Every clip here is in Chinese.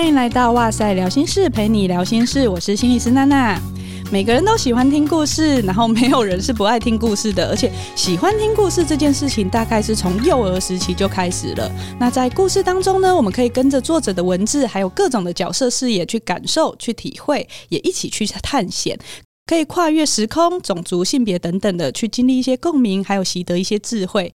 欢迎来到哇塞聊心室，陪你聊心事。我是心理师娜娜。每个人都喜欢听故事，然后没有人是不爱听故事的。而且喜欢听故事这件事情，大概是从幼儿时期就开始了。那在故事当中呢，我们可以跟着作者的文字，还有各种的角色视野去感受、去体会，也一起去探险，可以跨越时空、种族、性别等等的，去经历一些共鸣，还有习得一些智慧。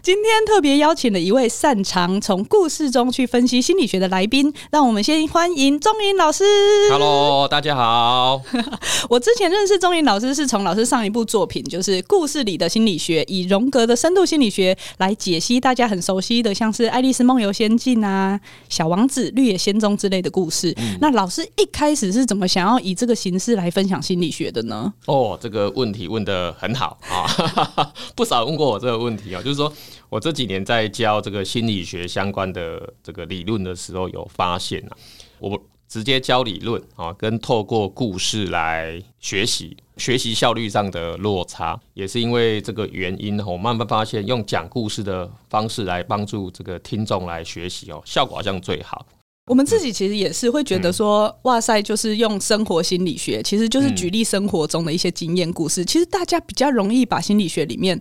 今天特别邀请了一位擅长从故事中去分析心理学的来宾，让我们先欢迎钟颖老师。Hello，大家好。我之前认识钟颖老师是从老师上一部作品，就是《故事里的心理学》，以荣格的深度心理学来解析大家很熟悉的，像是《爱丽丝梦游仙境》啊、《小王子》、《绿野仙踪》之类的故事。嗯、那老师一开始是怎么想要以这个形式来分享心理学的呢？哦，这个问题问的很好啊，不少问过我这个问题啊，就是说。我这几年在教这个心理学相关的这个理论的时候，有发现啊，我直接教理论啊，跟透过故事来学习，学习效率上的落差，也是因为这个原因，我慢慢发现用讲故事的方式来帮助这个听众来学习哦，效果好像最好。我们自己其实也是会觉得说，嗯、哇塞，就是用生活心理学，其实就是举例生活中的一些经验故事。嗯、其实大家比较容易把心理学里面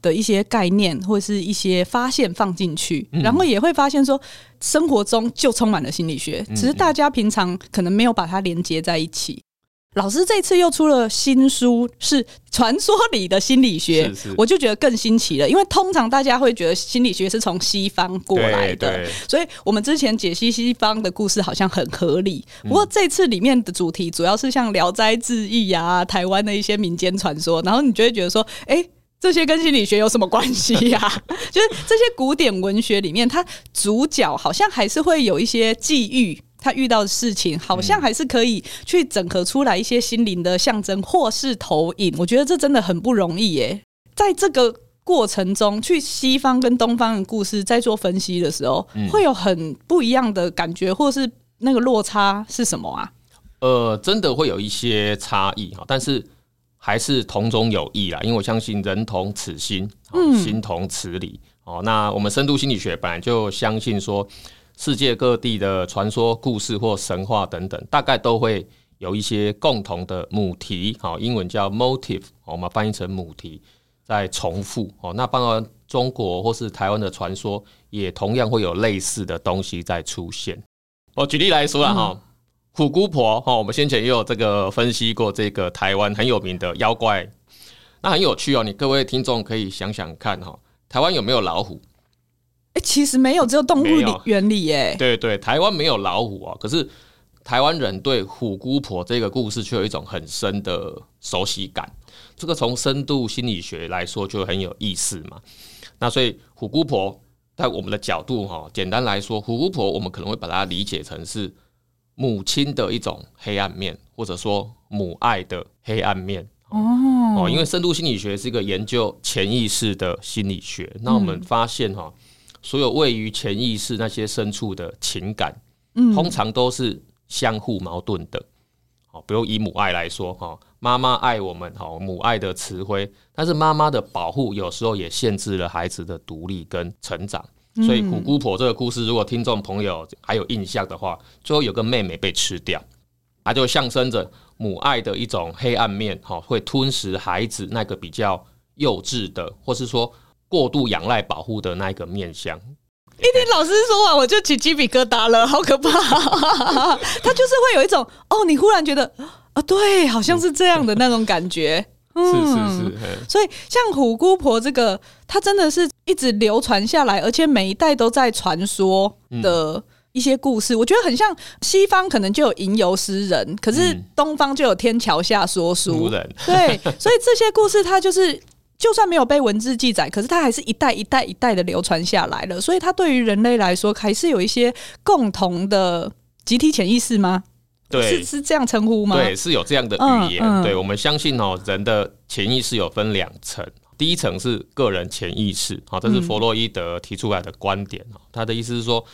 的一些概念或者是一些发现放进去，嗯、然后也会发现说，生活中就充满了心理学，只是大家平常可能没有把它连接在一起。老师这次又出了新书，是传说里的心理学，是是我就觉得更新奇了。因为通常大家会觉得心理学是从西方过来的，所以我们之前解析西方的故事好像很合理。不过这次里面的主题主要是像《聊斋志异》啊，台湾的一些民间传说，然后你就会觉得说，哎、欸，这些跟心理学有什么关系呀、啊？就是这些古典文学里面，它主角好像还是会有一些际遇。他遇到的事情，好像还是可以去整合出来一些心灵的象征或是投影。我觉得这真的很不容易耶。在这个过程中，去西方跟东方的故事在做分析的时候，会有很不一样的感觉，或是那个落差是什么啊？呃，真的会有一些差异哈，但是还是同中有异啦。因为我相信人同此心，心同此理。哦，那我们深度心理学本来就相信说。世界各地的传说、故事或神话等等，大概都会有一些共同的母题，好，英文叫 motive，我们翻译成母题，在重复。哦，那包括中国或是台湾的传说，也同样会有类似的东西在出现。我举例来说了哈，虎姑婆，哈，我们先前也有这个分析过这个台湾很有名的妖怪，那很有趣哦。你各位听众可以想想看哈，台湾有没有老虎？哎其实没有，只有动物里原理耶。对对，台湾没有老虎啊，可是台湾人对虎姑婆这个故事却有一种很深的熟悉感。这个从深度心理学来说就很有意思嘛。那所以虎姑婆在我们的角度哈，简单来说，虎姑婆我们可能会把它理解成是母亲的一种黑暗面，或者说母爱的黑暗面。哦，因为深度心理学是一个研究潜意识的心理学，那我们发现哈。所有位于潜意识那些深处的情感，通常都是相互矛盾的。好，比如以母爱来说，哈，妈妈爱我们，好，母爱的慈辉，但是妈妈的保护有时候也限制了孩子的独立跟成长。所以虎姑婆这个故事，如果听众朋友还有印象的话，最后有个妹妹被吃掉，它就象征着母爱的一种黑暗面，哈，会吞噬孩子那个比较幼稚的，或是说。过度仰赖保护的那一个面相，一听老师说完，我就起鸡皮疙瘩了，好可怕！他就是会有一种哦，你忽然觉得啊，对，好像是这样的那种感觉。嗯、是是是，所以像虎姑婆这个，它真的是一直流传下来，而且每一代都在传说的一些故事。嗯、我觉得很像西方可能就有吟游诗人，可是东方就有天桥下说书人。对，所以这些故事它就是。就算没有被文字记载，可是它还是一代一代一代的流传下来了。所以它对于人类来说，还是有一些共同的集体潜意识吗？对，是是这样称呼吗？对，是有这样的语言。嗯嗯、对，我们相信哦，人的潜意识有分两层，第一层是个人潜意识，好，这是弗洛伊德提出来的观点。他的意思是说，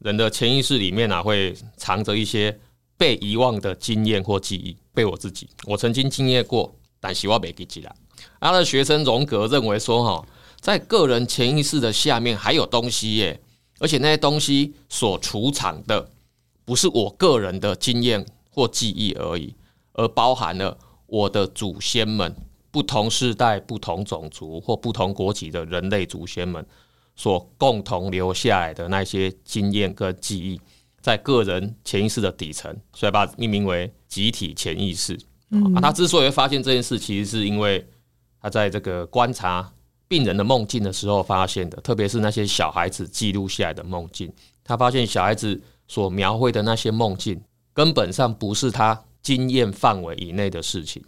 人的潜意识里面啊，会藏着一些被遗忘的经验或记忆。被我自己，我曾经经验过，但希望没记起来。他的学生荣格认为说，哈，在个人潜意识的下面还有东西耶，而且那些东西所储藏的不是我个人的经验或记忆而已，而包含了我的祖先们，不同世代、不同种族或不同国籍的人类祖先们所共同留下来的那些经验跟记忆，在个人潜意识的底层，所以把它命名为集体潜意识。嗯、啊，他之所以会发现这件事，其实是因为他在这个观察病人的梦境的时候发现的，特别是那些小孩子记录下来的梦境，他发现小孩子。所描绘的那些梦境，根本上不是他经验范围以内的事情，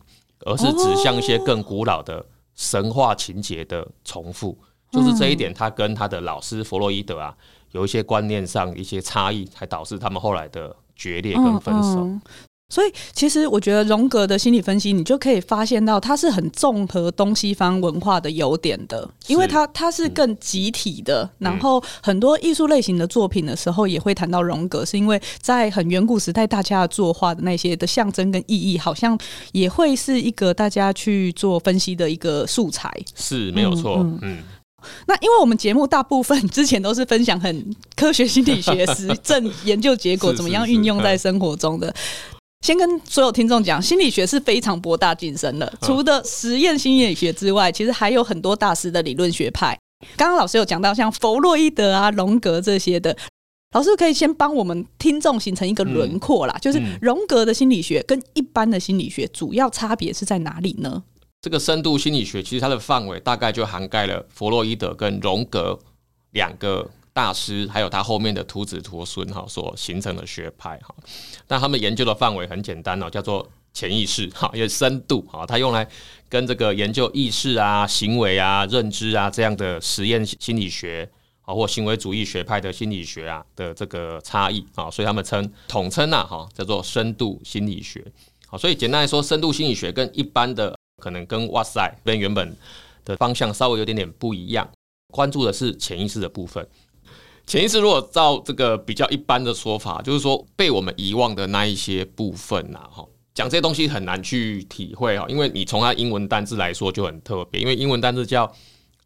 而是指向一些更古老的神话情节的重复。就是这一点，他跟他的老师弗洛伊德啊，有一些观念上一些差异，才导致他们后来的决裂跟分手。所以，其实我觉得荣格的心理分析，你就可以发现到，它是很综合东西方文化的优点的，因为它它是更集体的。嗯、然后，很多艺术类型的作品的时候，也会谈到荣格，是因为在很远古时代，大家的作画的那些的象征跟意义，好像也会是一个大家去做分析的一个素材。是没有错，嗯。嗯那因为我们节目大部分之前都是分享很科学心理学实证研究结果，怎么样运用在生活中的。先跟所有听众讲，心理学是非常博大精深的。除了实验心理学之外，其实还有很多大师的理论学派。刚刚老师有讲到像弗洛伊德啊、荣格这些的，老师可以先帮我们听众形成一个轮廓啦。嗯、就是荣格的心理学跟一般的心理学主要差别是在哪里呢？这个深度心理学其实它的范围大概就涵盖了弗洛伊德跟荣格两个。大师还有他后面的徒子徒孙哈所形成的学派哈，但他们研究的范围很简单哦，叫做潜意识哈，也深度哈，它用来跟这个研究意识啊、行为啊、认知啊这样的实验心理学啊或行为主义学派的心理学啊的这个差异啊，所以他们称统称呐哈叫做深度心理学。好，所以简单来说，深度心理学跟一般的可能跟哇塞跟原本的方向稍微有点点不一样，关注的是潜意识的部分。潜意识如果照这个比较一般的说法，就是说被我们遗忘的那一些部分呐，哈，讲这些东西很难去体会哈，因为你从它英文单字来说就很特别，因为英文单字叫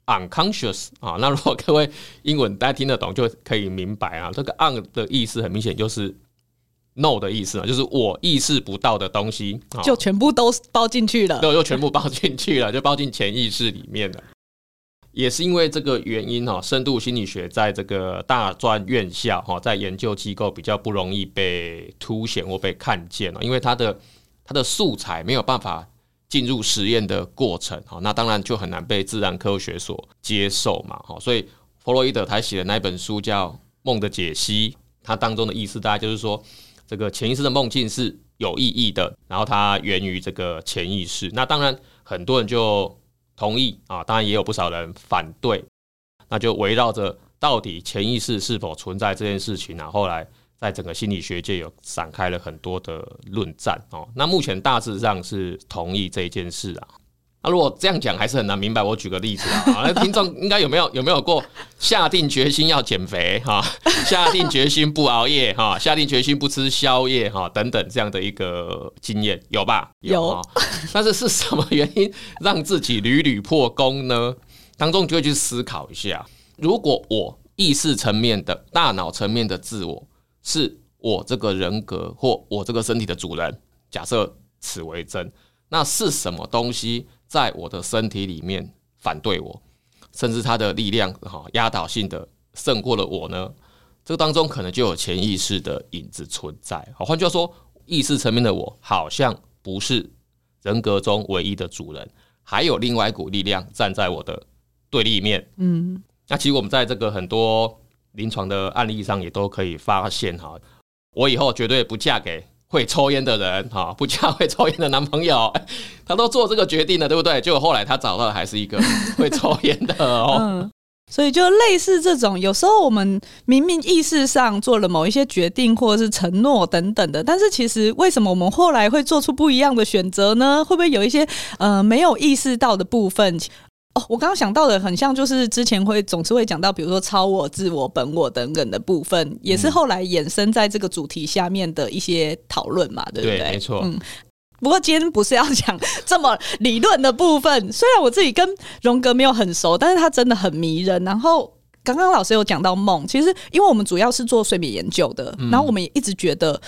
unconscious 啊，那如果各位英文大家听得懂，就可以明白啊，这个 un 的意思很明显就是 no 的意思啊，就是我意识不到的东西，就全部都包进去了，对，就全部包进去了，就包进潜意识里面了。也是因为这个原因哈，深度心理学在这个大专院校哈，在研究机构比较不容易被凸显或被看见了，因为它的它的素材没有办法进入实验的过程哈，那当然就很难被自然科学所接受嘛哈，所以弗洛伊德他写的那本书叫《梦的解析》，它当中的意思大概就是说，这个潜意识的梦境是有意义的，然后它源于这个潜意识，那当然很多人就。同意啊，当然也有不少人反对，那就围绕着到底潜意识是否存在这件事情啊，后来在整个心理学界有展开了很多的论战哦。那目前大致上是同意这件事啊。那如果这样讲还是很难明白，我举个例子啊，那听众应该有没有有没有过下定决心要减肥哈，下定决心不熬夜哈，下定决心不吃宵夜哈等等这样的一个经验有吧？有。但是是什么原因让自己屡屡破功呢？当中就会去思考一下，如果我意识层面的大脑层面的自我是我这个人格或我这个身体的主人，假设此为真，那是什么东西？在我的身体里面反对我，甚至他的力量哈压倒性的胜过了我呢？这个当中可能就有潜意识的影子存在。好，换句话说，意识层面的我好像不是人格中唯一的主人，还有另外一股力量站在我的对立面。嗯，那其实我们在这个很多临床的案例上也都可以发现哈，我以后绝对不嫁给。会抽烟的人哈，不嫁会抽烟的男朋友，他都做这个决定了，对不对？结果后来他找到的还是一个会抽烟的哦。嗯，所以就类似这种，有时候我们明明意识上做了某一些决定或者是承诺等等的，但是其实为什么我们后来会做出不一样的选择呢？会不会有一些呃没有意识到的部分？哦，我刚刚想到的很像，就是之前会总是会讲到，比如说超我、自我、本我等等的部分，也是后来衍生在这个主题下面的一些讨论嘛，对不对？对，没错。嗯，不过今天不是要讲这么理论的部分，虽然我自己跟荣格没有很熟，但是他真的很迷人。然后刚刚老师有讲到梦，其实因为我们主要是做睡眠研究的，嗯、然后我们也一直觉得，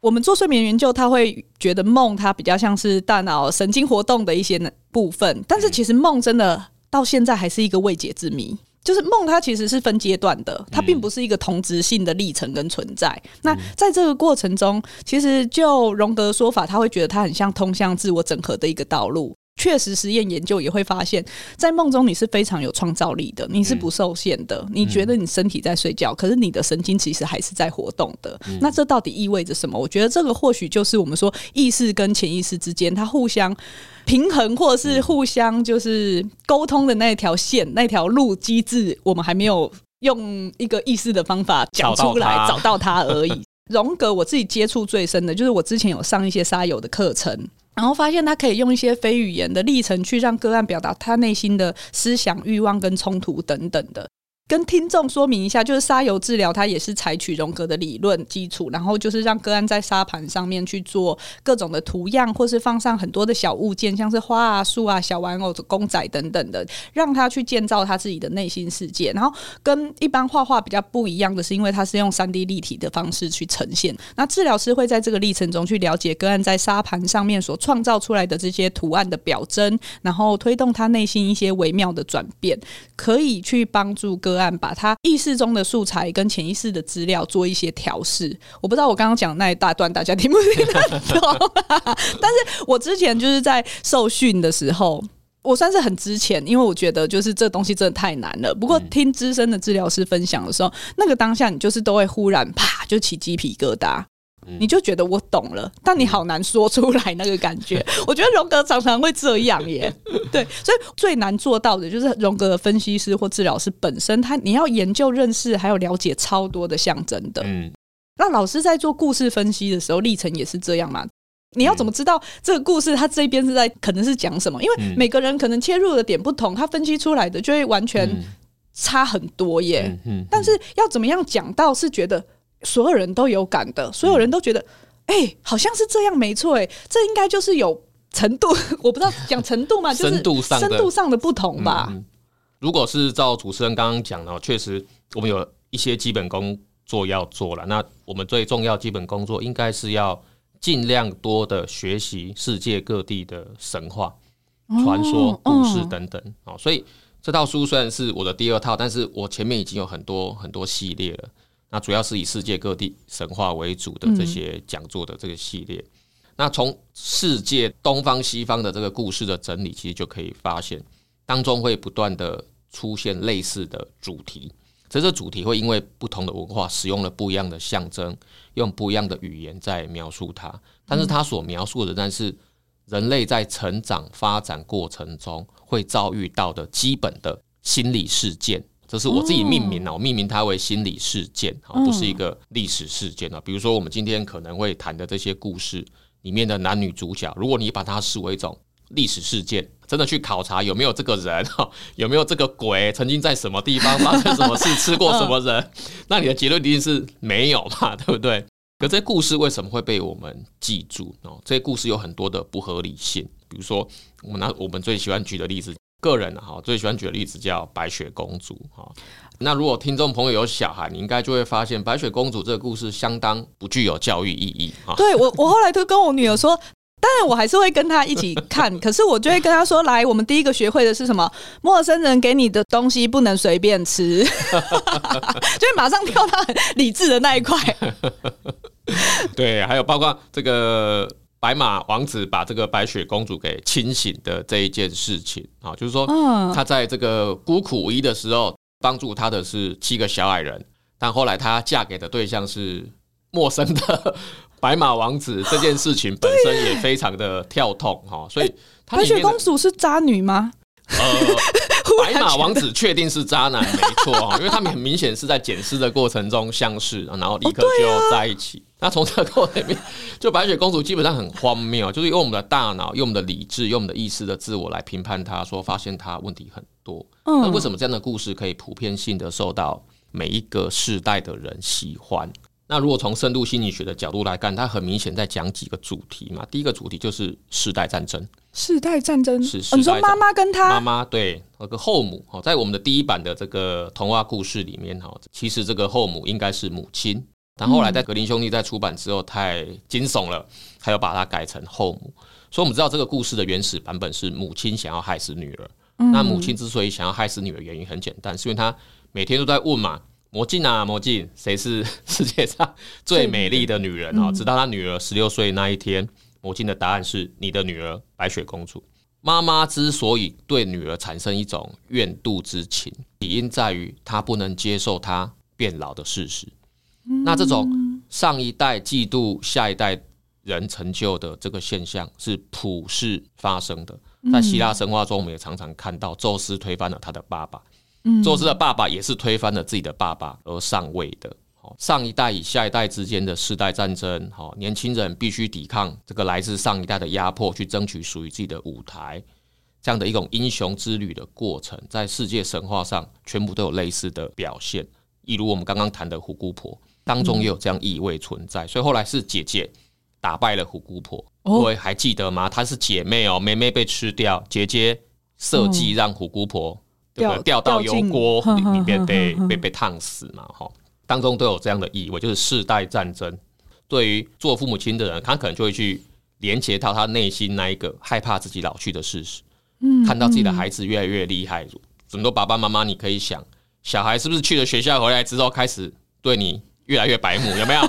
我们做睡眠研究，他会觉得梦它比较像是大脑神经活动的一些部分，但是其实梦真的到现在还是一个未解之谜。就是梦，它其实是分阶段的，它并不是一个同质性的历程跟存在。嗯、那在这个过程中，其实就荣格的说法，他会觉得它很像通向自我整合的一个道路。确实，实验研究也会发现，在梦中你是非常有创造力的，你是不受限的。嗯、你觉得你身体在睡觉，可是你的神经其实还是在活动的。嗯、那这到底意味着什么？我觉得这个或许就是我们说意识跟潜意识之间，它互相平衡，或是互相就是沟通的那条线、那条路机制，我们还没有用一个意识的方法讲出来，找到它而已。荣格，我自己接触最深的就是我之前有上一些沙友的课程。然后发现他可以用一些非语言的历程去让个案表达他内心的思想、欲望跟冲突等等的。跟听众说明一下，就是沙游治疗，它也是采取荣格的理论基础，然后就是让个案在沙盘上面去做各种的图样，或是放上很多的小物件，像是花啊、树啊、小玩偶、公仔等等的，让他去建造他自己的内心世界。然后跟一般画画比较不一样的是，因为它是用三 D 立体的方式去呈现。那治疗师会在这个历程中去了解个案在沙盘上面所创造出来的这些图案的表征，然后推动他内心一些微妙的转变，可以去帮助个案把他意识中的素材跟潜意识的资料做一些调试。我不知道我刚刚讲的那一大段大家听不听得懂？但是我之前就是在受训的时候，我算是很之前，因为我觉得就是这东西真的太难了。不过听资深的治疗师分享的时候，那个当下你就是都会忽然啪就起鸡皮疙瘩。你就觉得我懂了，但你好难说出来那个感觉。我觉得荣格常常会这样耶，对，所以最难做到的就是荣格的分析师或治疗师本身，他你要研究、认识，还有了解超多的象征的。嗯，那老师在做故事分析的时候，历程也是这样嘛？你要怎么知道这个故事他这边是在可能是讲什么？因为每个人可能切入的点不同，他分析出来的就会完全差很多耶。嗯，但是要怎么样讲到是觉得？所有人都有感的，所有人都觉得，哎、嗯欸，好像是这样，没错，哎，这应该就是有程度，我不知道讲程度嘛，就是深度上的深度上的不同吧。如果是照主持人刚刚讲的，确实我们有一些基本工作要做了。那我们最重要基本工作，应该是要尽量多的学习世界各地的神话、传、哦、说、故事等等。哦，嗯、所以这套书虽然是我的第二套，但是我前面已经有很多很多系列了。那主要是以世界各地神话为主的这些讲座的这个系列，嗯、那从世界东方西方的这个故事的整理，其实就可以发现当中会不断的出现类似的主题，这个主题会因为不同的文化使用了不一样的象征，用不一样的语言在描述它，但是它所描述的但是人类在成长发展过程中会遭遇到的基本的心理事件。这是我自己命名了，我命名它为心理事件，不是一个历史事件啊。比如说，我们今天可能会谈的这些故事里面的男女主角，如果你把它视为一种历史事件，真的去考察有没有这个人哈，有没有这个鬼曾经在什么地方发生什么事，吃过什么人，那你的结论一定是没有嘛，对不对？可这些故事为什么会被我们记住？哦，这些故事有很多的不合理性，比如说，我们拿我们最喜欢举的例子。个人哈最喜欢举的例子叫白雪公主哈。那如果听众朋友有小孩，你应该就会发现白雪公主这个故事相当不具有教育意义哈。对我，我后来就跟我女儿说，当然我还是会跟她一起看，可是我就会跟她说，来，我们第一个学会的是什么？陌生人给你的东西不能随便吃，就会马上跳到很理智的那一块。对，还有包括这个。白马王子把这个白雪公主给清醒的这一件事情啊，就是说，他在这个孤苦无依的时候，帮助他的是七个小矮人，但后来她嫁给的对象是陌生的白马王子，这件事情本身也非常的跳痛哈，所以白雪公主是渣女吗？呃，白马王子确定是渣男，没错哈，因为他们很明显是在捡尸的过程中相识，然后立刻就在一起。那从这个过程里面，就白雪公主基本上很荒谬，就是用我们的大脑、用我们的理智、用我们的意识的自我来评判她，说发现她问题很多。那为什么这样的故事可以普遍性的受到每一个世代的人喜欢？那如果从深度心理学的角度来看，它很明显在讲几个主题嘛。第一个主题就是世代战争。世代战争是，你说妈妈跟他妈妈对那个后母哦，在我们的第一版的这个童话故事里面哈，其实这个后母应该是母亲，但后来在格林兄弟在出版之后太惊悚了，他又把它改成后母。所以我们知道这个故事的原始版本是母亲想要害死女儿。那母亲之所以想要害死女儿，原因很简单，是因为她每天都在问嘛：“魔镜啊，魔镜，谁是世界上最美丽的女人啊？”直到她女儿十六岁那一天，魔镜的答案是你的女儿白雪公主。妈妈之所以对女儿产生一种怨妒之情，起因在于她不能接受她变老的事实。那这种上一代嫉妒下一代人成就的这个现象是普世发生的。在希腊神话中，我们也常常看到宙斯推翻了他的爸爸，宙斯的爸爸也是推翻了自己的爸爸而上位的。上一代与下一代之间的世代战争，哈，年轻人必须抵抗这个来自上一代的压迫，去争取属于自己的舞台，这样的一种英雄之旅的过程，在世界神话上全部都有类似的表现。例如我们刚刚谈的虎姑婆当中也有这样意味存在，所以后来是姐姐打败了虎姑婆，各位还记得吗？她是姐妹哦，妹妹被吃掉，姐姐设计让虎姑婆掉掉到油锅里面被被被烫死嘛，哈。当中都有这样的意味，就是世代战争。对于做父母亲的人，他可能就会去连接到他内心那一个害怕自己老去的事实。嗯，看到自己的孩子越来越厉害，很多爸爸妈妈，你可以想，小孩是不是去了学校回来之后，开始对你越来越白目？有没有？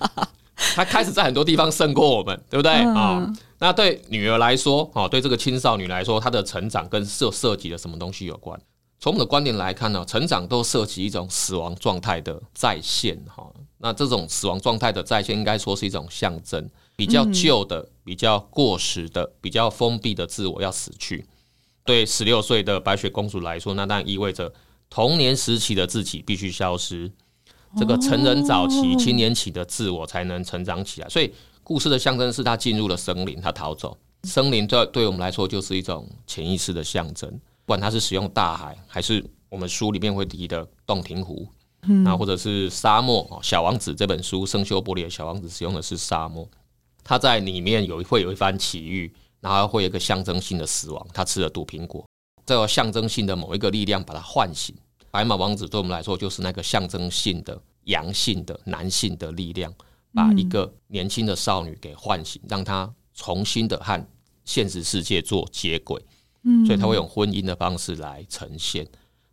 他开始在很多地方胜过我们，对不对啊？那对女儿来说，哦，对这个青少女来说，她的成长跟涉涉及了什么东西有关？从我们的观点来看呢，成长都涉及一种死亡状态的再现哈。那这种死亡状态的再现，应该说是一种象征，比较旧的、比较过时的、比较封闭的自我要死去。对十六岁的白雪公主来说，那当然意味着童年时期的自己必须消失，这个成人早期、青年期的自我才能成长起来。所以，故事的象征是她进入了森林，她逃走。森林对对我们来说就是一种潜意识的象征。不管他是使用大海，还是我们书里面会提的洞庭湖，那或者是沙漠，《小王子》这本书，圣修伯里的小王子使用的是沙漠，他在里面有会有一番奇遇，然后会有一个象征性的死亡，他吃了毒苹果，这个象征性的某一个力量把他唤醒。白马王子对我们来说就是那个象征性的阳性的男性的力量，把一个年轻的少女给唤醒，让她重新的和现实世界做接轨。所以他会用婚姻的方式来呈现，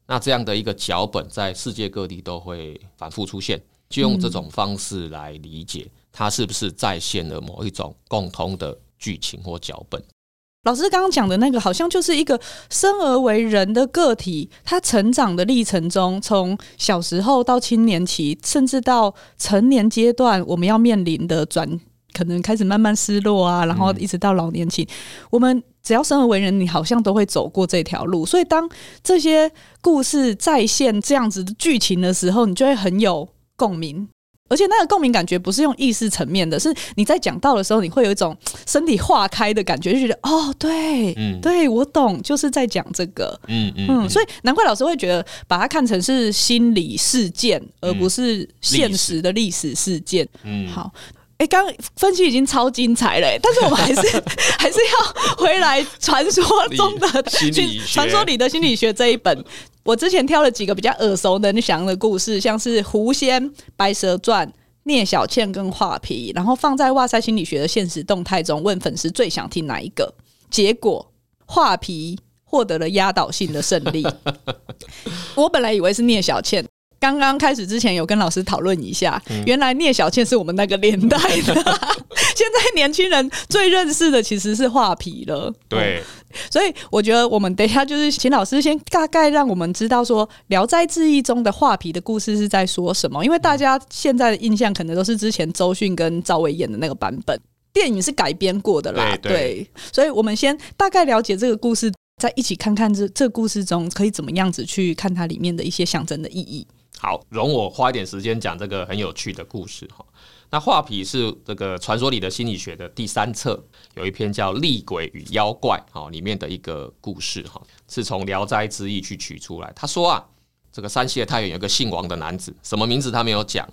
那这样的一个脚本在世界各地都会反复出现，就用这种方式来理解它是不是再现了某一种共通的剧情或脚本。老师刚刚讲的那个，好像就是一个生而为人的个体，他成长的历程中，从小时候到青年期，甚至到成年阶段，我们要面临的转，可能开始慢慢失落啊，然后一直到老年期，我们。只要生而为人，你好像都会走过这条路。所以，当这些故事再现这样子的剧情的时候，你就会很有共鸣。而且，那个共鸣感觉不是用意识层面的，是你在讲到的时候，你会有一种身体化开的感觉，就觉得哦，对，嗯，对我懂，就是在讲这个，嗯嗯，嗯。所以，难怪老师会觉得把它看成是心理事件，而不是现实的历史事件。嗯，好。哎，刚分析已经超精彩了，但是我们还是 还是要回来传说中的传说里的心理学这一本。我之前挑了几个比较耳熟能详的故事，像是狐仙、白蛇传、聂小倩跟画皮，然后放在哇塞心理学的现实动态中，问粉丝最想听哪一个？结果画皮获得了压倒性的胜利。我本来以为是聂小倩。刚刚开始之前有跟老师讨论一下，原来聂小倩是我们那个年代的，现在年轻人最认识的其实是画皮了。对，所以我觉得我们等一下就是请老师先大概让我们知道说《聊斋志异》中的画皮的故事是在说什么，因为大家现在的印象可能都是之前周迅跟赵薇演的那个版本，电影是改编过的啦。对，对，对，所以我们先大概了解这个故事，再一起看看这这故事中可以怎么样子去看它里面的一些象征的意义。好，容我花一点时间讲这个很有趣的故事哈。那画皮是这个传说里的心理学的第三册，有一篇叫《厉鬼与妖怪》哈，里面的一个故事哈，是从《聊斋志异》去取出来。他说啊，这个山西的太原有个姓王的男子，什么名字他没有讲。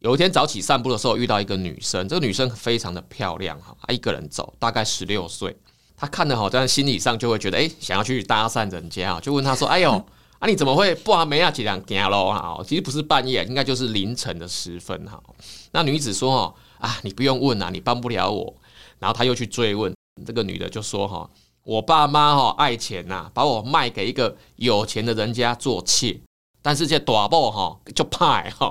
有一天早起散步的时候，遇到一个女生，这个女生非常的漂亮哈，她一个人走，大概十六岁。他看了好像心理上就会觉得，哎、想要去搭讪人家啊，就问他说：“哎呦，啊，你怎么会不啊没啊几两天喽？啊，其实不是半夜，应该就是凌晨的时分哈。”那女子说：“哦，啊，你不用问啊，你帮不了我。”然后他又去追问，这个女的就说：“哈，我爸妈哈爱钱呐，把我卖给一个有钱的人家做妾，但是这大宝哈就怕哈，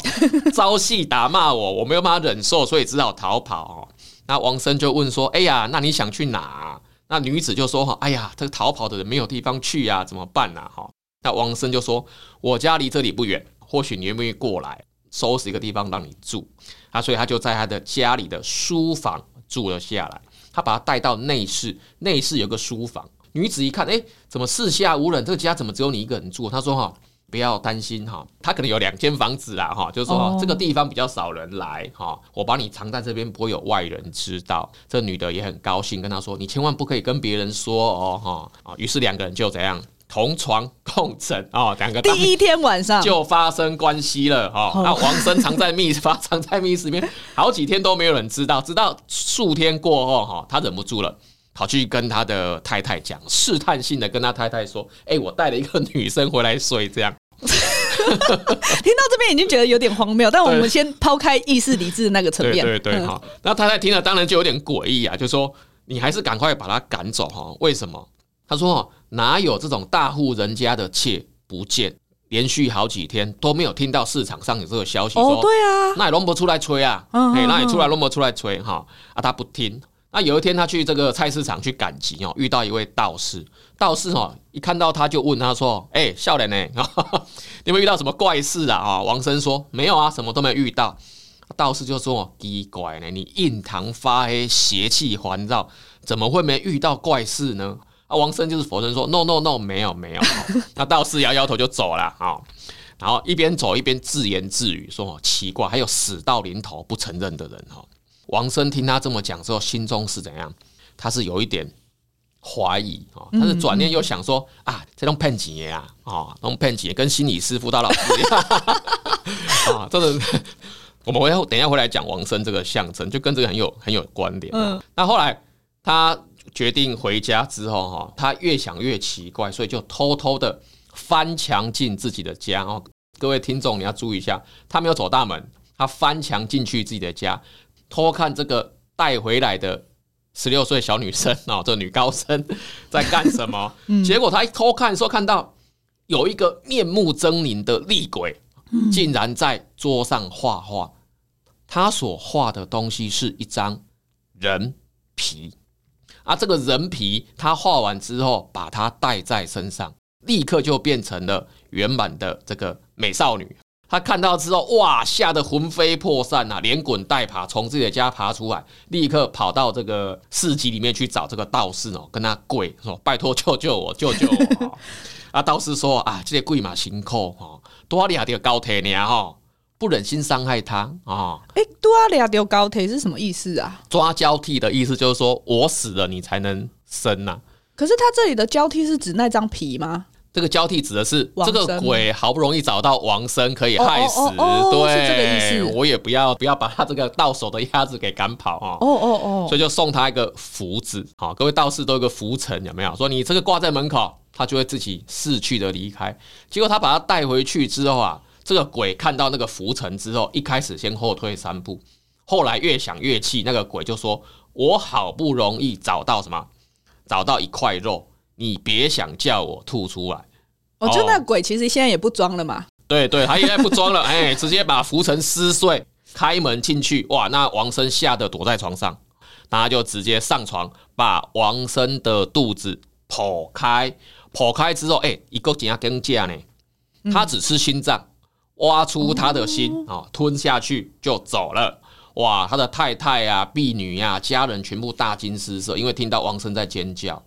朝夕打骂我，我没有办法忍受，所以只好逃跑。”那王生就问说：“哎呀，那你想去哪？”那女子就说：“哈，哎呀，这个逃跑的人没有地方去呀，怎么办呢？”哈，那王生就说：“我家离这里不远，或许你愿不愿意过来收拾一个地方让你住？”啊，所以他就在他的家里的书房住了下来。他把他带到内室，内室有个书房。女子一看，哎，怎么四下无人？这个家怎么只有你一个人住？他说：“哈。”不要担心哈，他可能有两间房子啦哈，就是说这个地方比较少人来哈，我把你藏在这边，不会有外人知道。这女的也很高兴，跟他说：“你千万不可以跟别人说哦哈。”啊，于是两个人就怎样同床共枕哦，两个第一天晚上就发生关系了哈。那王生藏在密室，藏在密室里面好几天都没有人知道，直到数天过后哈，他忍不住了，跑去跟他的太太讲，试探性的跟他太太说：“哎，我带了一个女生回来睡，这样。”听到这边已经觉得有点荒谬，但我们先抛开意识理智的那个层面。对对对，好。那太太听了当然就有点诡异啊，就说：“你还是赶快把他赶走哈？为什么？”他说：“哪有这种大户人家的妾不见？连续好几天都没有听到市场上有这个消息。说对啊，那也弄不出来吹啊，哎，那你出来弄不出来吹哈？啊，他不听。”那有一天，他去这个菜市场去赶集哦，遇到一位道士。道士哦，一看到他就问他说：“哎，笑脸呢？你有没有遇到什么怪事啊？”啊，王生说：“没有啊，什么都没遇到。”道士就说：“奇怪呢，你印堂发黑，邪气环绕，怎么会没遇到怪事呢？”啊，王生就是否认说：“No No No，没有没有。”那道士摇摇头就走了啊，然后一边走一边自言自语说：“奇怪，还有死到临头不承认的人哈。”王生听他这么讲之后，心中是怎样？他是有一点怀疑啊，但是转念又想说啊，这种骗钱的啊，啊，这种骗钱跟心理师辅导老师一样啊，这个我们会等一下回来讲王生这个象征，就跟这个很有很有关联。嗯，那后来他决定回家之后哈，他越想越奇怪，所以就偷偷的翻墙进自己的家哦。各位听众你要注意一下，他没有走大门，他翻墙进去自己的家。偷看这个带回来的十六岁小女生啊，这女高生在干什么？结果他一偷看，说看到有一个面目狰狞的厉鬼，竟然在桌上画画。他所画的东西是一张人皮啊，这个人皮他画完之后，把它戴在身上，立刻就变成了圆满的这个美少女。他看到之后，哇，吓得魂飞魄散啊，连滚带爬从自己的家爬出来，立刻跑到这个市集里面去找这个道士哦，跟他跪说：“拜托救救我，救救我！”啊，道士说：“啊，这些跪马行扣哈，多利亚的高铁呢哈，不忍心伤害他啊。”哎，多利亚的高铁是什么意思啊？抓交替的意思就是说我死了你才能生呐。可是他这里的交替是指那张皮吗？这个交替指的是这个鬼好不容易找到王生可以害死，对，这个意思我也不要不要把他这个到手的鸭子给赶跑啊！哦哦哦，所以就送他一个符纸，好，各位道士都有个符尘，有没有？说你这个挂在门口，他就会自己逝去的离开。结果他把他带回去之后啊，这个鬼看到那个浮尘之后，一开始先后退三步，后来越想越气，那个鬼就说：“我好不容易找到什么？找到一块肉。”你别想叫我吐出来！哦，就那鬼其实现在也不装了嘛。对对，他应该不装了，哎，直接把浮尘撕碎，开门进去。哇，那王生吓得躲在床上，那他就直接上床，把王生的肚子剖开，剖开之后，哎，一个怎样跟架呢？他只吃心脏，挖出他的心啊，吞下去就走了。哇，他的太太啊、婢女呀、家人全部大惊失色，因为听到王生在尖叫。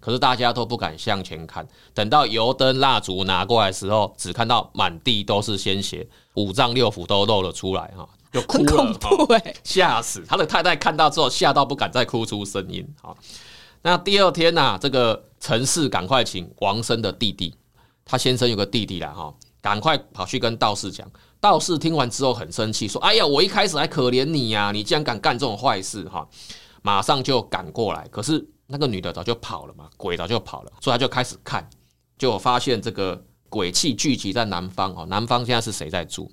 可是大家都不敢向前看，等到油灯蜡烛拿过来的时候，只看到满地都是鲜血，五脏六腑都露了出来哈，就哭了，吓死！他的太太看到之后吓到不敢再哭出声音。那第二天呐，这个陈氏赶快请王生的弟弟，他先生有个弟弟啦哈，赶快跑去跟道士讲。道士听完之后很生气，说：“哎呀，我一开始还可怜你呀，你竟然敢干这种坏事哈！”马上就赶过来，可是。那个女的早就跑了嘛，鬼早就跑了，所以他就开始看，就发现这个鬼气聚集在南方哦。南方现在是谁在住？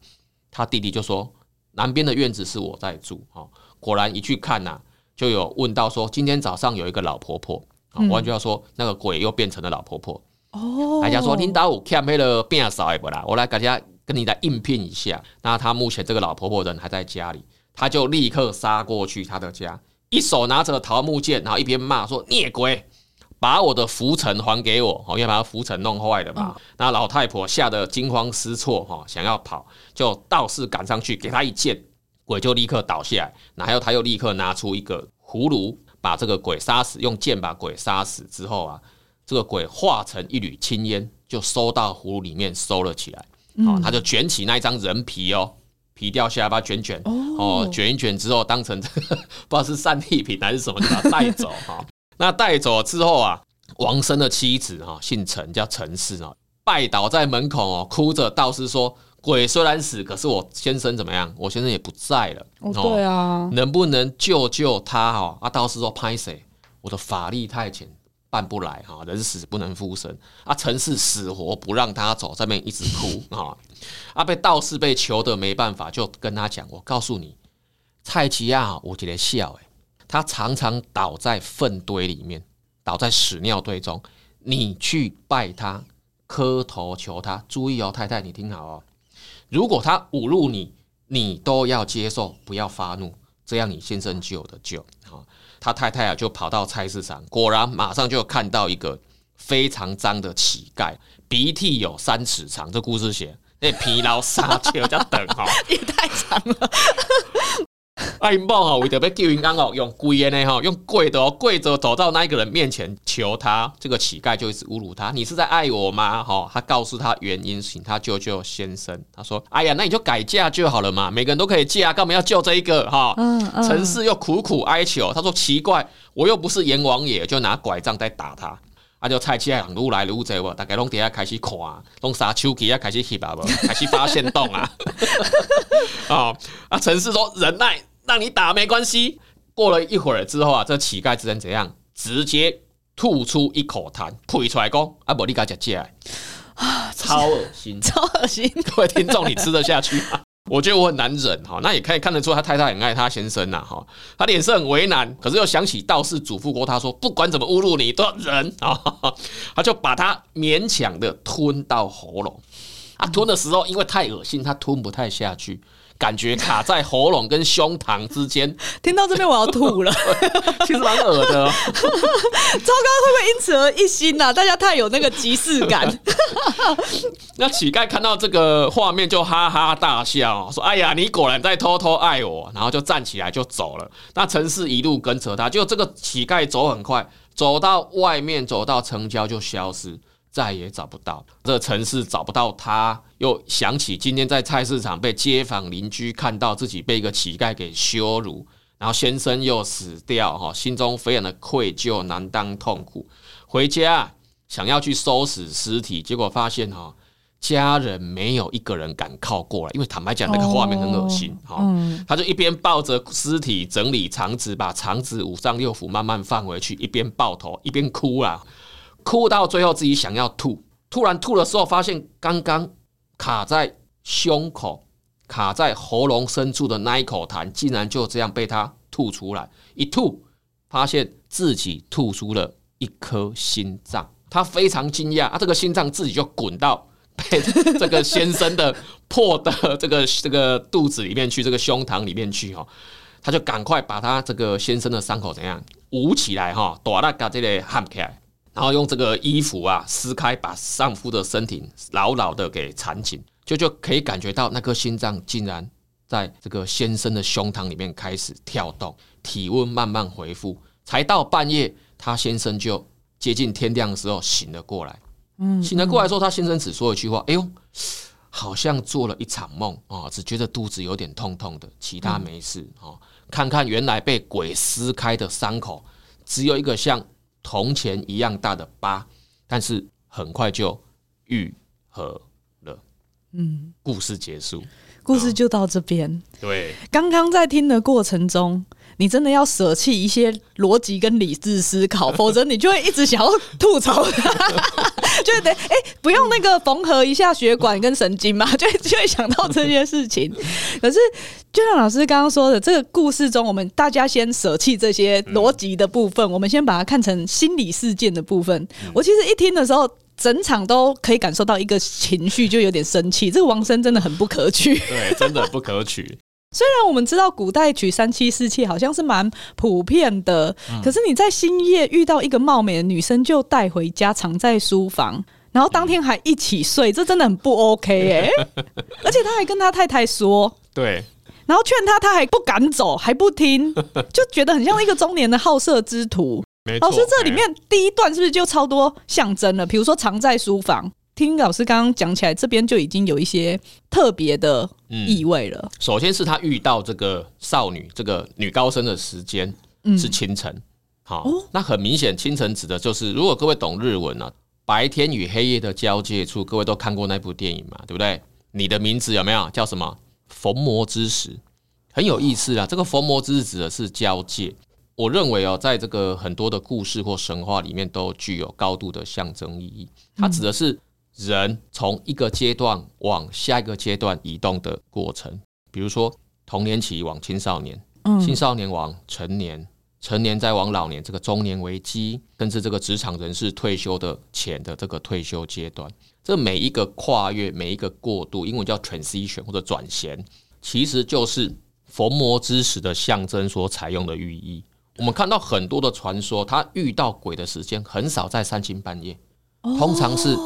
他弟弟就说：“南边的院子是我在住。”哦，果然一去看呐，就有问到说：“今天早上有一个老婆婆。”啊完全要说那个鬼又变成了老婆婆。哦，大家说领导有欠那个变少不啦？我来大家跟你来应聘一下。那他目前这个老婆婆人还在家里，他就立刻杀过去他的家。一手拿着桃木剑，然后一边骂说：“孽鬼，把我的浮尘还给我！”哦，因为把他拂尘弄坏了嘛。那老太婆吓得惊慌失措，哈，想要跑，就道士赶上去给他一剑，鬼就立刻倒下来。然后他又立刻拿出一个葫芦，把这个鬼杀死，用剑把鬼杀死之后啊，这个鬼化成一缕青烟，就收到葫芦里面收了起来。哦，他就卷起那一张人皮哦。皮掉下来，把它卷卷哦，卷一卷之后，当成这个 不知道是战利品还是什么，就把它带走哈。那带走之后啊，王生的妻子哈，姓陈，叫陈氏啊，拜倒在门口哦，哭着道士说：“鬼虽然死，可是我先生怎么样？我先生也不在了。哦，对啊，能不能救救他？哈，啊，道士说：拍谁？我的法力太浅。”办不来哈，人死不能复生啊！陈氏死活不让他走，在那边一直哭 啊！啊，被道士被求的没办法，就跟他讲：“我告诉你，蔡奇亚我觉得笑诶，他常常倒在粪堆里面，倒在屎尿堆中。你去拜他，磕头求他。注意哦，太太，你听好哦。如果他侮辱你，你都要接受，不要发怒，这样你先生就有得救啊！”他太太啊，就跑到菜市场，果然马上就看到一个非常脏的乞丐，鼻涕有三尺长。这故事写那疲劳杀气叫等哈，也太长了。阿英宝哈，为了要救人刚好用跪的呢哈，用跪的哦，跪着走到那一个人面前求他。这个乞丐就一直侮辱他：“你是在爱我吗？”哈，他告诉他原因，请他救救先生。他说：“哎呀，那你就改嫁就好了嘛，每个人都可以嫁，干嘛要救这一个？”哈，陈氏又苦苦哀求，他说：“奇怪，我又不是阎王爷，就拿拐杖在打他。”他就菜市人愈来愈多，大家拢底下开始看，拢杀手机啊，开始翕啊，开始发现洞啊。哦，啊，陈氏说忍耐。让你打没关系。过了一会儿之后啊，这乞丐只能怎样？直接吐出一口痰，吐出来讲啊，不，你给他吃起来啊，超恶心，超恶心。各位听众，你吃得下去吗？我觉得我很难忍哈。那也可以看得出他太太很爱他先生呐哈。他脸色很为难，可是又想起道士嘱咐过他说，不管怎么侮辱你都要忍啊。他就把他勉强的吞到喉咙。啊，吞的时候因为太恶心，他吞不太下去。感觉卡在喉咙跟胸膛之间，听到这边我要吐了，其实蛮恶的。糟糕，会不会因此而一心呐、啊？大家太有那个即视感。那乞丐看到这个画面就哈哈大笑，说：“哎呀，你果然在偷偷爱我。”然后就站起来就走了。那陈氏一路跟着他，就这个乞丐走很快，走到外面，走到城郊就消失。再也找不到这个陈氏，找不到他，又想起今天在菜市场被街坊邻居看到自己被一个乞丐给羞辱，然后先生又死掉，哈，心中非常的愧疚难当痛苦。回家想要去收拾尸体，结果发现哈，家人没有一个人敢靠过来，因为坦白讲那个画面很恶心，哈，他就一边抱着尸体整理肠子，把肠子五脏六腑慢慢放回去，一边抱头一边哭啊。哭到最后，自己想要吐，突然吐的时候，发现刚刚卡在胸口、卡在喉咙深处的那一口痰，竟然就这样被他吐出来。一吐，发现自己吐出了一颗心脏，他非常惊讶啊！这个心脏自己就滚到被这个先生的破的这个这个肚子里面去，这个胸膛里面去哦，他就赶快把他这个先生的伤口怎样捂起来哈，大力把这个焊起来。然后用这个衣服啊撕开，把丈夫的身体牢牢的给缠紧，就就可以感觉到那颗心脏竟然在这个先生的胸膛里面开始跳动，体温慢慢恢复。才到半夜，他先生就接近天亮的时候醒了过来。嗯，醒了过来之后，他先生只说一句话：“哎呦，好像做了一场梦啊，只觉得肚子有点痛痛的，其他没事啊。看看原来被鬼撕开的伤口，只有一个像。”铜钱一样大的疤，但是很快就愈合了。嗯，故事结束，故事就到这边。对，刚刚在听的过程中。你真的要舍弃一些逻辑跟理智思考，否则你就会一直想要吐槽他，就会得哎，不用那个缝合一下血管跟神经嘛，就会就会想到这些事情。可是，就像老师刚刚说的，这个故事中，我们大家先舍弃这些逻辑的部分，我们先把它看成心理事件的部分。我其实一听的时候，整场都可以感受到一个情绪，就有点生气。这个王生真的很不可取，对，真的不可取。虽然我们知道古代娶三妻四妾好像是蛮普遍的，嗯、可是你在新夜遇到一个貌美的女生就带回家藏在书房，然后当天还一起睡，这真的很不 OK 哎、欸！而且他还跟他太太说，对，然后劝他，他还不敢走，还不听，就觉得很像一个中年的好色之徒。老师，这里面第一段是不是就超多象征了？比如说藏在书房。听老师刚刚讲起来，这边就已经有一些特别的意味了。嗯、首先是他遇到这个少女，这个女高生的时间是清晨。好、那很明显，清晨指的就是，如果各位懂日文呢、啊，白天与黑夜的交界处，各位都看过那部电影嘛，对不对？你的名字有没有叫什么？逢魔之时，很有意思啊。这个逢魔之时指的是交界。我认为哦，在这个很多的故事或神话里面，都具有高度的象征意义。它指的是。人从一个阶段往下一个阶段移动的过程，比如说童年期往青少年，青少年往成年，成年再往老年，这个中年危机，甚至这个职场人士退休的前的这个退休阶段，这每一个跨越，每一个过渡，英文叫 transition 或者转衔，其实就是逢魔之时的象征所采用的寓意。我们看到很多的传说，他遇到鬼的时间很少在三更半夜，通常是。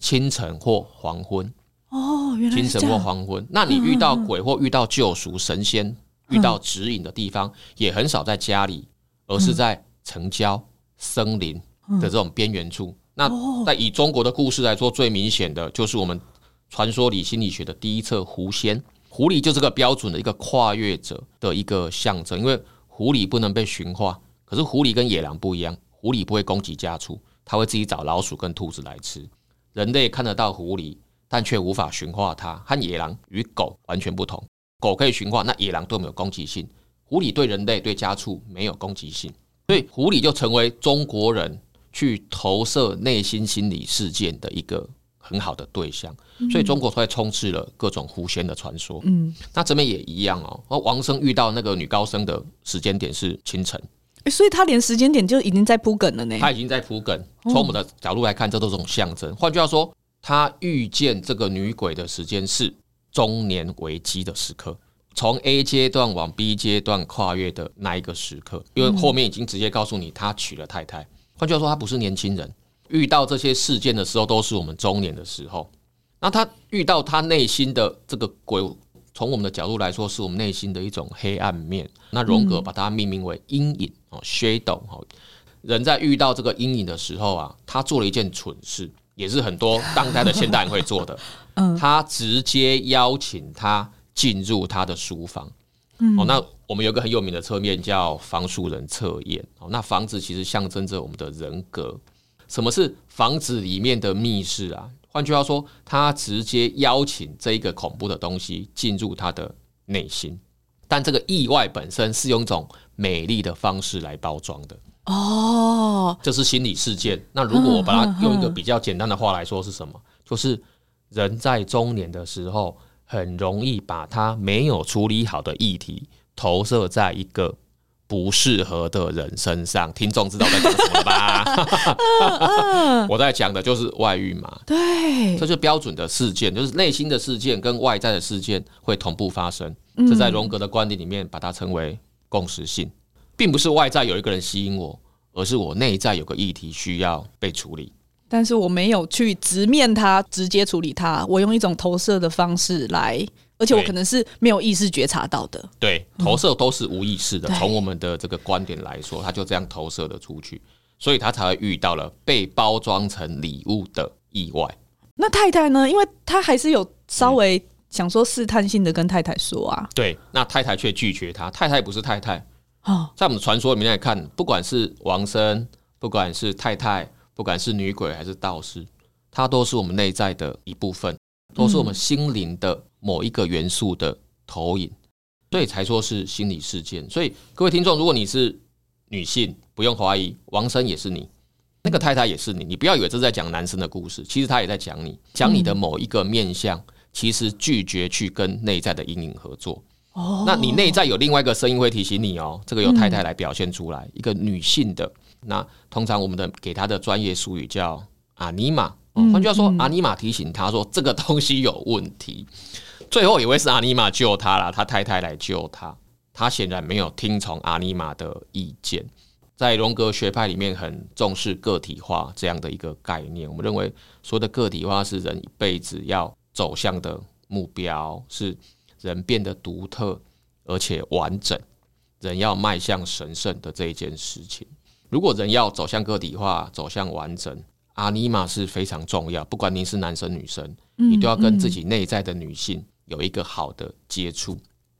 清晨或黄昏哦，原来是清晨或黄昏。那你遇到鬼或遇到救赎神仙、嗯、遇到指引的地方，也很少在家里，而是在城郊、森林的这种边缘处。嗯、那在以中国的故事来说，最明显的就是我们传说里心理学的第一册狐仙。狐狸就是个标准的一个跨越者的一个象征，因为狐狸不能被驯化，可是狐狸跟野狼不一样，狐狸不会攻击家畜，它会自己找老鼠跟兔子来吃。人类看得到狐狸，但却无法驯化它，和野狼与狗完全不同。狗可以驯化，那野狼都没有攻击性。狐狸对人类、对家畜没有攻击性，所以狐狸就成为中国人去投射内心心理事件的一个很好的对象。所以中国才充斥了各种狐仙的传说。嗯，那这边也一样哦。而王生遇到那个女高生的时间点是清晨。欸、所以他连时间点就已经在铺梗了呢。他已经在铺梗。从我们的角度来看，这都是种象征。换句话说，他遇见这个女鬼的时间是中年危机的时刻，从 A 阶段往 B 阶段跨越的那一个时刻。因为后面已经直接告诉你，他娶了太太。换句话说，他不是年轻人。遇到这些事件的时候，都是我们中年的时候。那他遇到他内心的这个鬼。从我们的角度来说，是我们内心的一种黑暗面。那荣格把它命名为阴影哦，shadow。人在遇到这个阴影的时候啊，他做了一件蠢事，也是很多当代的现代人会做的。嗯他直接邀请他进入他的书房。哦，那我们有个很有名的侧面叫房鼠人测验。哦，那房子其实象征着我们的人格。什么是房子里面的密室啊？换句话说，他直接邀请这一个恐怖的东西进入他的内心，但这个意外本身是用一种美丽的方式来包装的。哦，这是心理事件。那如果我把它用一个比较简单的话来说，是什么？就是人在中年的时候，很容易把他没有处理好的议题投射在一个。不适合的人身上，听众知道我在讲什么了吧？我在讲的就是外遇嘛。对，这就是标准的事件，就是内心的事件跟外在的事件会同步发生。这在荣格的观点里面，把它称为共识性，并不是外在有一个人吸引我，而是我内在有个议题需要被处理。但是我没有去直面它，直接处理它，我用一种投射的方式来。而且我可能是没有意识觉察到的。对，投射都是无意识的。从、嗯、我们的这个观点来说，他就这样投射的出去，所以他才会遇到了被包装成礼物的意外。那太太呢？因为她还是有稍微想说试探性的跟太太说啊。嗯、对，那太太却拒绝他。太太不是太太啊，在我们传说里面来看，不管是王生，不管是太太，不管是女鬼还是道士，她都是我们内在的一部分。都是我们心灵的某一个元素的投影，所以才说是心理事件。所以各位听众，如果你是女性，不用怀疑，王生也是你，那个太太也是你。你不要以为这是在讲男生的故事，其实他也在讲你，讲你的某一个面向，其实拒绝去跟内在的阴影合作。哦，那你内在有另外一个声音会提醒你哦，这个由太太来表现出来，一个女性的。那通常我们的给她的专业术语叫阿尼玛。换句话说，阿尼玛提醒她说这个东西有问题，最后一位是阿尼玛救他啦，他太太来救他，他显然没有听从阿尼玛的意见。在荣格学派里面，很重视个体化这样的一个概念。我们认为，所谓的个体化是人一辈子要走向的目标，是人变得独特而且完整，人要迈向神圣的这一件事情。如果人要走向个体化，走向完整。阿尼玛是非常重要，不管您是男生女生，你都要跟自己内在的女性有一个好的接触。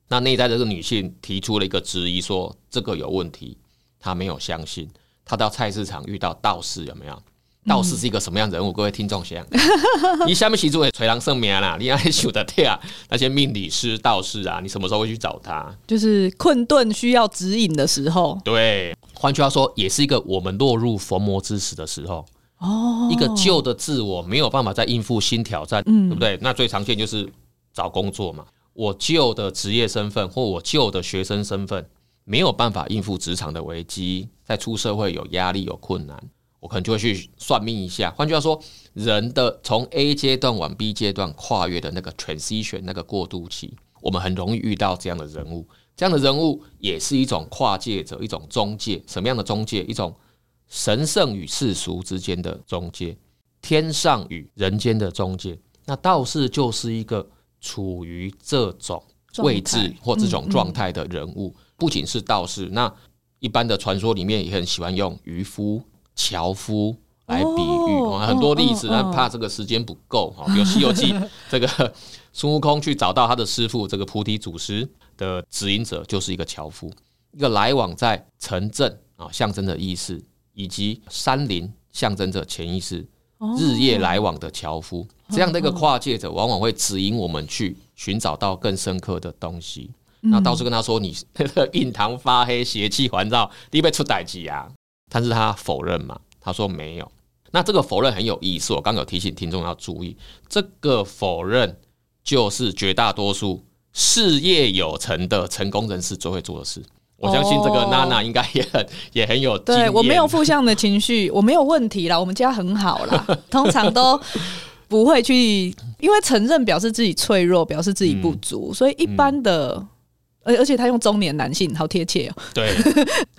那内在的这个女性提出了一个质疑，说这个有问题，她没有相信。她到菜市场遇到道士，有没有？道士是一个什么样的人物？各位听众想，你下面写出来垂郎圣名啦，你爱修的对啊，那些命理师、道士啊，你什么时候会去找他？就是困顿需要指引的时候。对，换句话说，也是一个我们落入逢魔之时的时候。哦，一个旧的自我没有办法再应付新挑战，嗯，对不对？那最常见就是找工作嘛。我旧的职业身份或我旧的学生身份没有办法应付职场的危机，在出社会有压力有困难，我可能就会去算命一下。换句话说，人的从 A 阶段往 B 阶段跨越的那个 transition 那个过渡期，我们很容易遇到这样的人物。这样的人物也是一种跨界者，一种中介。什么样的中介？一种。神圣与世俗之间的中介，天上与人间的中介，那道士就是一个处于这种位置或这种状态的人物。不仅是道士，那一般的传说里面也很喜欢用渔夫、樵夫来比喻，很多例子。那怕这个时间不够哈，比如《西游记 》这个孙悟空去找到他的师傅，这个菩提祖师的指引者就是一个樵夫，一个来往在城镇啊，象征着意识。以及山林象征着潜意识，日夜来往的樵夫，这样的一个跨界者，往往会指引我们去寻找到更深刻的东西。那道士跟他说：“你印堂发黑，邪气环绕，你被出代志啊！”但是他否认嘛，他说没有。那这个否认很有意思，我刚有提醒听众要注意，这个否认就是绝大多数事业有成的成功人士最会做的事。我相信这个娜娜应该也很 也很有。对，我没有负向的情绪，我没有问题啦，我们家很好啦，通常都不会去，因为承认表示自己脆弱，表示自己不足，嗯、所以一般的，而、嗯、而且他用中年男性，好贴切哦。对，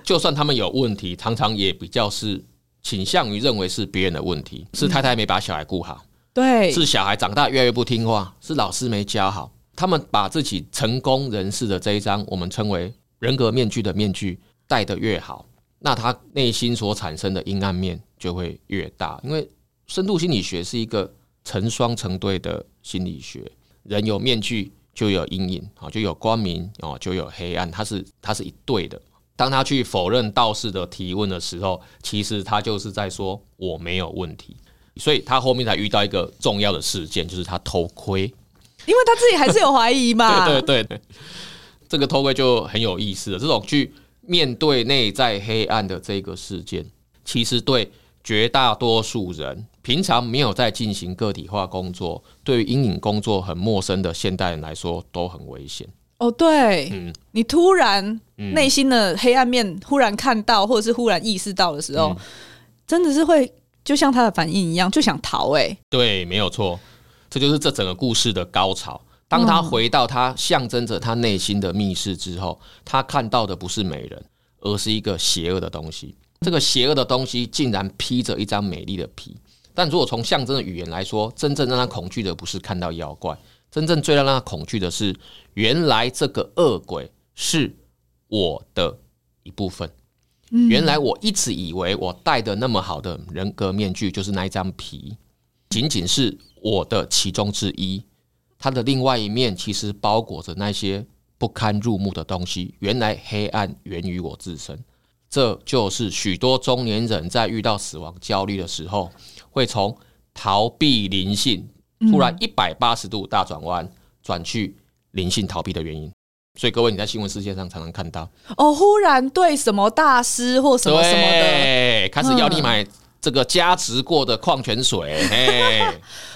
就算他们有问题，常常也比较是倾向于认为是别人的问题，是太太没把小孩顾好，对，是小孩长大越来越不听话，是老师没教好，他们把自己成功人士的这一张，我们称为。人格面具的面具戴得越好，那他内心所产生的阴暗面就会越大。因为深度心理学是一个成双成对的心理学，人有面具就有阴影啊，就有光明哦，就有黑暗，它是它是一对的。当他去否认道士的提问的时候，其实他就是在说我没有问题，所以他后面才遇到一个重要的事件，就是他偷窥，因为他自己还是有怀疑嘛。对对对。这个偷窥就很有意思了。这种去面对内在黑暗的这个事件，其实对绝大多数人，平常没有在进行个体化工作，对于阴影工作很陌生的现代人来说，都很危险。哦，对，嗯，你突然内心的黑暗面忽然看到，或者是忽然意识到的时候，嗯、真的是会就像他的反应一样，就想逃。哎，对，没有错，这就是这整个故事的高潮。当他回到他象征着他内心的密室之后，他看到的不是美人，而是一个邪恶的东西。这个邪恶的东西竟然披着一张美丽的皮。但如果从象征的语言来说，真正让他恐惧的不是看到妖怪，真正最让他恐惧的是，原来这个恶鬼是我的一部分。原来我一直以为我戴的那么好的人格面具，就是那一张皮，仅仅是我的其中之一。它的另外一面其实包裹着那些不堪入目的东西。原来黑暗源于我自身，这就是许多中年人在遇到死亡焦虑的时候，会从逃避灵性突然一百八十度大转弯，转去灵性逃避的原因。所以各位，你在新闻事件上常常看到。哦，忽然对什么大师或什么什么的，开始要你买这个加持过的矿泉水，嘿，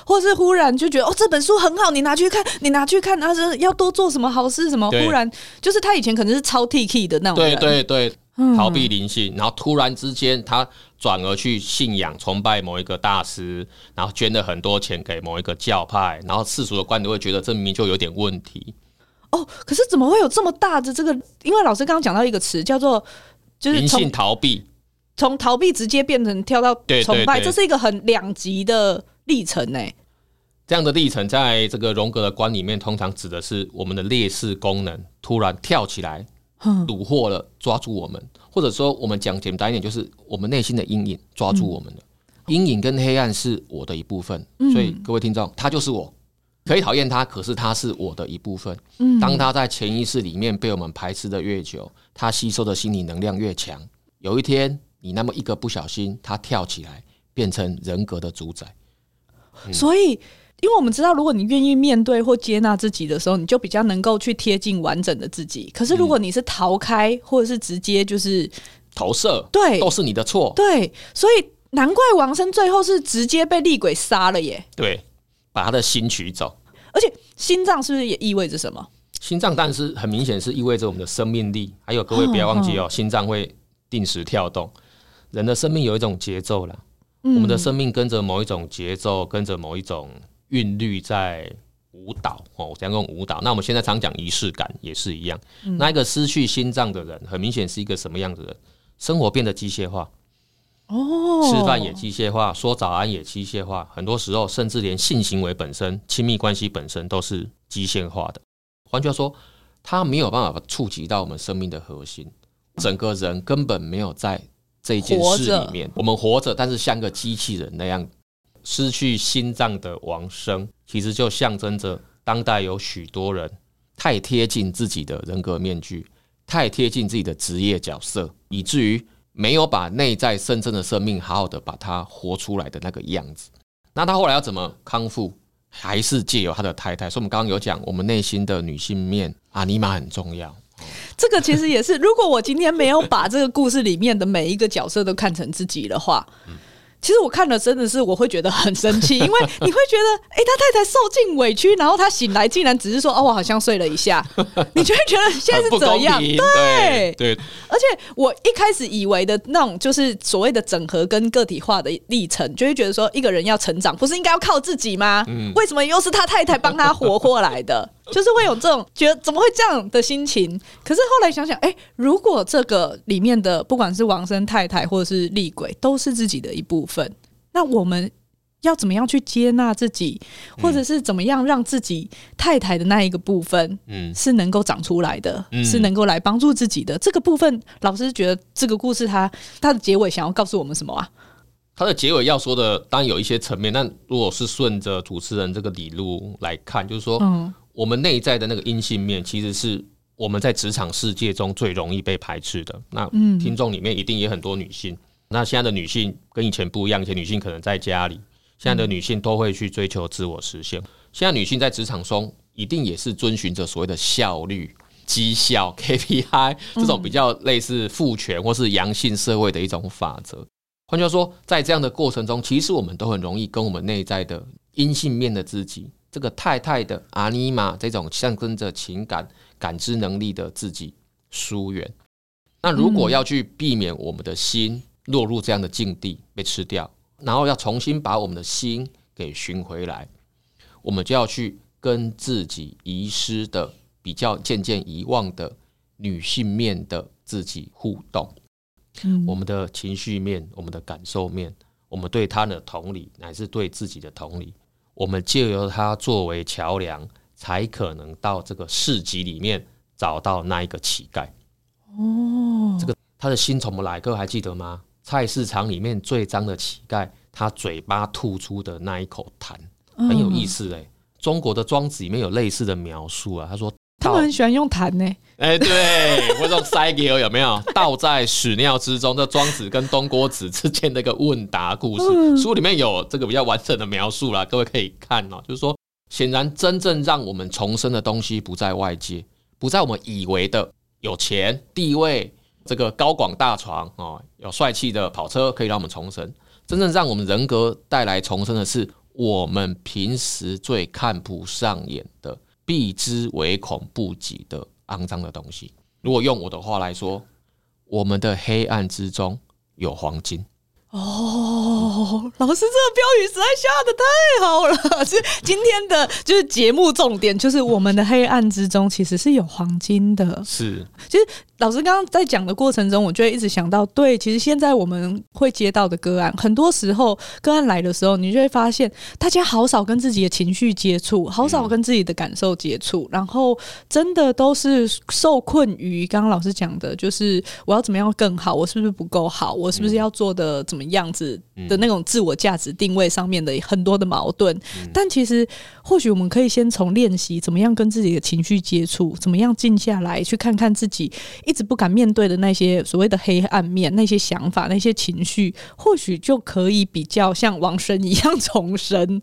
或是忽然就觉得哦，这本书很好，你拿去看，你拿去看，他说要多做什么好事，什么忽然就是他以前可能是超 T K 的那种，对对对，逃避灵性，然后突然之间他转而去信仰崇拜某一个大师，然后捐了很多钱给某一个教派，然后世俗的观点会觉得这明明就有点问题。哦，可是怎么会有这么大的这个？因为老师刚刚讲到一个词叫做“就是灵性逃避”，从逃避直接变成跳到崇拜，这是一个很两极的历程呢。这样的历程，在这个荣格的观里面，通常指的是我们的劣势功能突然跳起来，虏获了，抓住我们，或者说我们讲简单一点，就是我们内心的阴影抓住我们了。阴影跟黑暗是我的一部分，所以各位听众，他就是我。可以讨厌他，可是他是我的一部分。当他在潜意识里面被我们排斥的越久，他吸收的心理能量越强。有一天，你那么一个不小心，他跳起来，变成人格的主宰。所以，因为我们知道，如果你愿意面对或接纳自己的时候，你就比较能够去贴近完整的自己。可是，如果你是逃开，或者是直接就是投射，对，都是你的错。对，所以难怪王生最后是直接被厉鬼杀了耶。对。把他的心取走，而且心脏是不是也意味着什么？心脏但是很明显是意味着我们的生命力。还有各位不要忘记哦，心脏会定时跳动。人的生命有一种节奏啦，我们的生命跟着某一种节奏，跟着某一种韵律在舞蹈哦。我讲用舞蹈，那我们现在常讲仪式感也是一样。那一个失去心脏的人，很明显是一个什么样子的人？生活变得机械化。哦，吃饭也机械化，说早安也机械化，很多时候甚至连性行为本身、亲密关系本身都是机械化的。换句话说，他没有办法触及到我们生命的核心，整个人根本没有在这件事里面。我们活着，但是像个机器人那样，失去心脏的王生，其实就象征着当代有许多人太贴近自己的人格面具，太贴近自己的职业角色，以至于。没有把内在真正的生命好好的把它活出来的那个样子，那他后来要怎么康复？还是借由他的太太。所以，我们刚刚有讲，我们内心的女性面阿尼玛很重要。这个其实也是，如果我今天没有把这个故事里面的每一个角色都看成自己的话。其实我看了真的是我会觉得很生气，因为你会觉得，哎、欸，他太太受尽委屈，然后他醒来竟然只是说，哦，我好像睡了一下，你就会觉得现在是怎样？对对。而且我一开始以为的那种就是所谓的整合跟个体化的历程，就会觉得说，一个人要成长，不是应该要靠自己吗？为什么又是他太太帮他活过来的？就是会有这种觉得怎么会这样的心情？可是后来想想，哎、欸，如果这个里面的不管是王生太太或者是厉鬼，都是自己的一部分，那我们要怎么样去接纳自己，或者是怎么样让自己太太的那一个部分，嗯，是能够长出来的，嗯、是能够来帮助自己的这个部分？老师觉得这个故事它它的结尾想要告诉我们什么啊？它的结尾要说的当然有一些层面，但如果是顺着主持人这个理路来看，就是说，嗯。我们内在的那个阴性面，其实是我们在职场世界中最容易被排斥的。那听众里面一定也很多女性。那现在的女性跟以前不一样，以前女性可能在家里，现在的女性都会去追求自我实现。现在女性在职场中，一定也是遵循着所谓的效率、绩效 KPI 这种比较类似父权或是阳性社会的一种法则。换句话说，在这样的过程中，其实我们都很容易跟我们内在的阴性面的自己。这个太太的阿尼玛，这种象征着情感感知能力的自己疏远。那如果要去避免我们的心落入这样的境地被吃掉，然后要重新把我们的心给寻回来，我们就要去跟自己遗失的、比较渐渐遗忘的女性面的自己互动。我们的情绪面、我们的感受面、我们对他的同理，乃至对自己的同理。我们借由它作为桥梁，才可能到这个市集里面找到那一个乞丐。哦，这个他的心从哪来？各位还记得吗？菜市场里面最脏的乞丐，他嘴巴吐出的那一口痰，很有意思哎。中国的庄子里面有类似的描述啊，他说他们很喜欢用痰呢、欸。哎、欸，对，我这种塞给有没有？倒在屎尿之中，这庄子跟东郭子之间的一个问答故事，嗯、书里面有这个比较完整的描述啦，各位可以看哦。就是说，显然真正让我们重生的东西不在外界，不在我们以为的有钱、地位、这个高广大床哦，有帅气的跑车可以让我们重生。真正让我们人格带来重生的是我们平时最看不上眼的、避之唯恐不及的。肮脏的东西。如果用我的话来说，我们的黑暗之中有黄金。哦，老师，这个标语实在下的太好了！是今天的就是节目重点，就是我们的黑暗之中其实是有黄金的。是，其实。老师刚刚在讲的过程中，我就会一直想到，对，其实现在我们会接到的个案，很多时候个案来的时候，你就会发现，大家好少跟自己的情绪接触，好少跟自己的感受接触，然后真的都是受困于刚刚老师讲的，就是我要怎么样更好，我是不是不够好，我是不是要做的怎么样子的那种自我价值定位上面的很多的矛盾。但其实，或许我们可以先从练习怎么样跟自己的情绪接触，怎么样静下来去看看自己。一直不敢面对的那些所谓的黑暗面，那些想法，那些情绪，或许就可以比较像王生一样重生。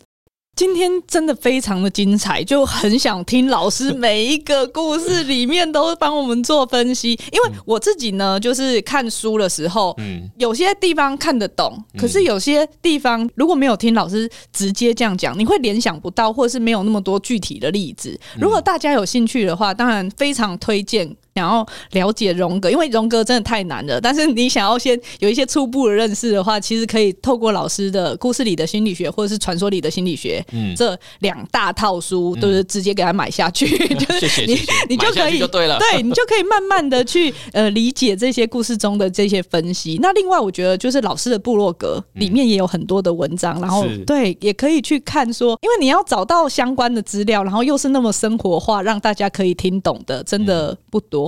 今天真的非常的精彩，就很想听老师每一个故事里面都帮我们做分析。因为我自己呢，就是看书的时候，嗯，有些地方看得懂，可是有些地方如果没有听老师直接这样讲，你会联想不到，或者是没有那么多具体的例子。如果大家有兴趣的话，当然非常推荐。想要了解荣格，因为荣格真的太难了。但是你想要先有一些初步的认识的话，其实可以透过老师的故事里的心理学，或者是传说里的心理学，嗯，这两大套书都是直接给他买下去，嗯、就是你 你就可以就对了，对你就可以慢慢的去呃理解这些故事中的这些分析。那另外，我觉得就是老师的部落格里面也有很多的文章，然后对也可以去看说，因为你要找到相关的资料，然后又是那么生活化，让大家可以听懂的，真的不多。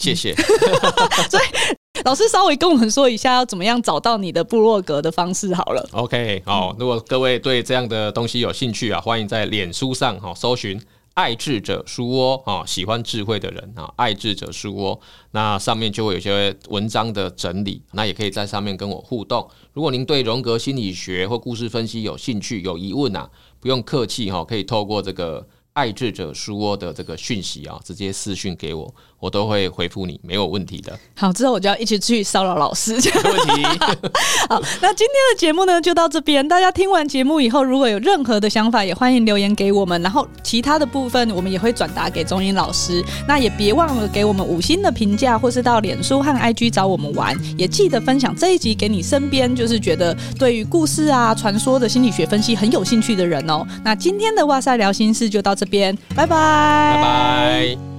谢谢。所以老师稍微跟我们说一下，要怎么样找到你的部落格的方式好了。OK，好，如果各位对这样的东西有兴趣啊，欢迎在脸书上哈搜寻“爱智者书窝”啊，喜欢智慧的人啊，“爱智者书窝”，那上面就会有些文章的整理，那也可以在上面跟我互动。如果您对荣格心理学或故事分析有兴趣、有疑问啊，不用客气哈，可以透过这个。爱智者书窝的这个讯息啊，直接私讯给我，我都会回复你，没有问题的。好，之后我就要一起去骚扰老师。没问题。好，那今天的节目呢，就到这边。大家听完节目以后，如果有任何的想法，也欢迎留言给我们。然后其他的部分，我们也会转达给中英老师。那也别忘了给我们五星的评价，或是到脸书和 IG 找我们玩。也记得分享这一集给你身边就是觉得对于故事啊、传说的心理学分析很有兴趣的人哦。那今天的哇塞聊心事就到这边。边，拜拜，拜拜。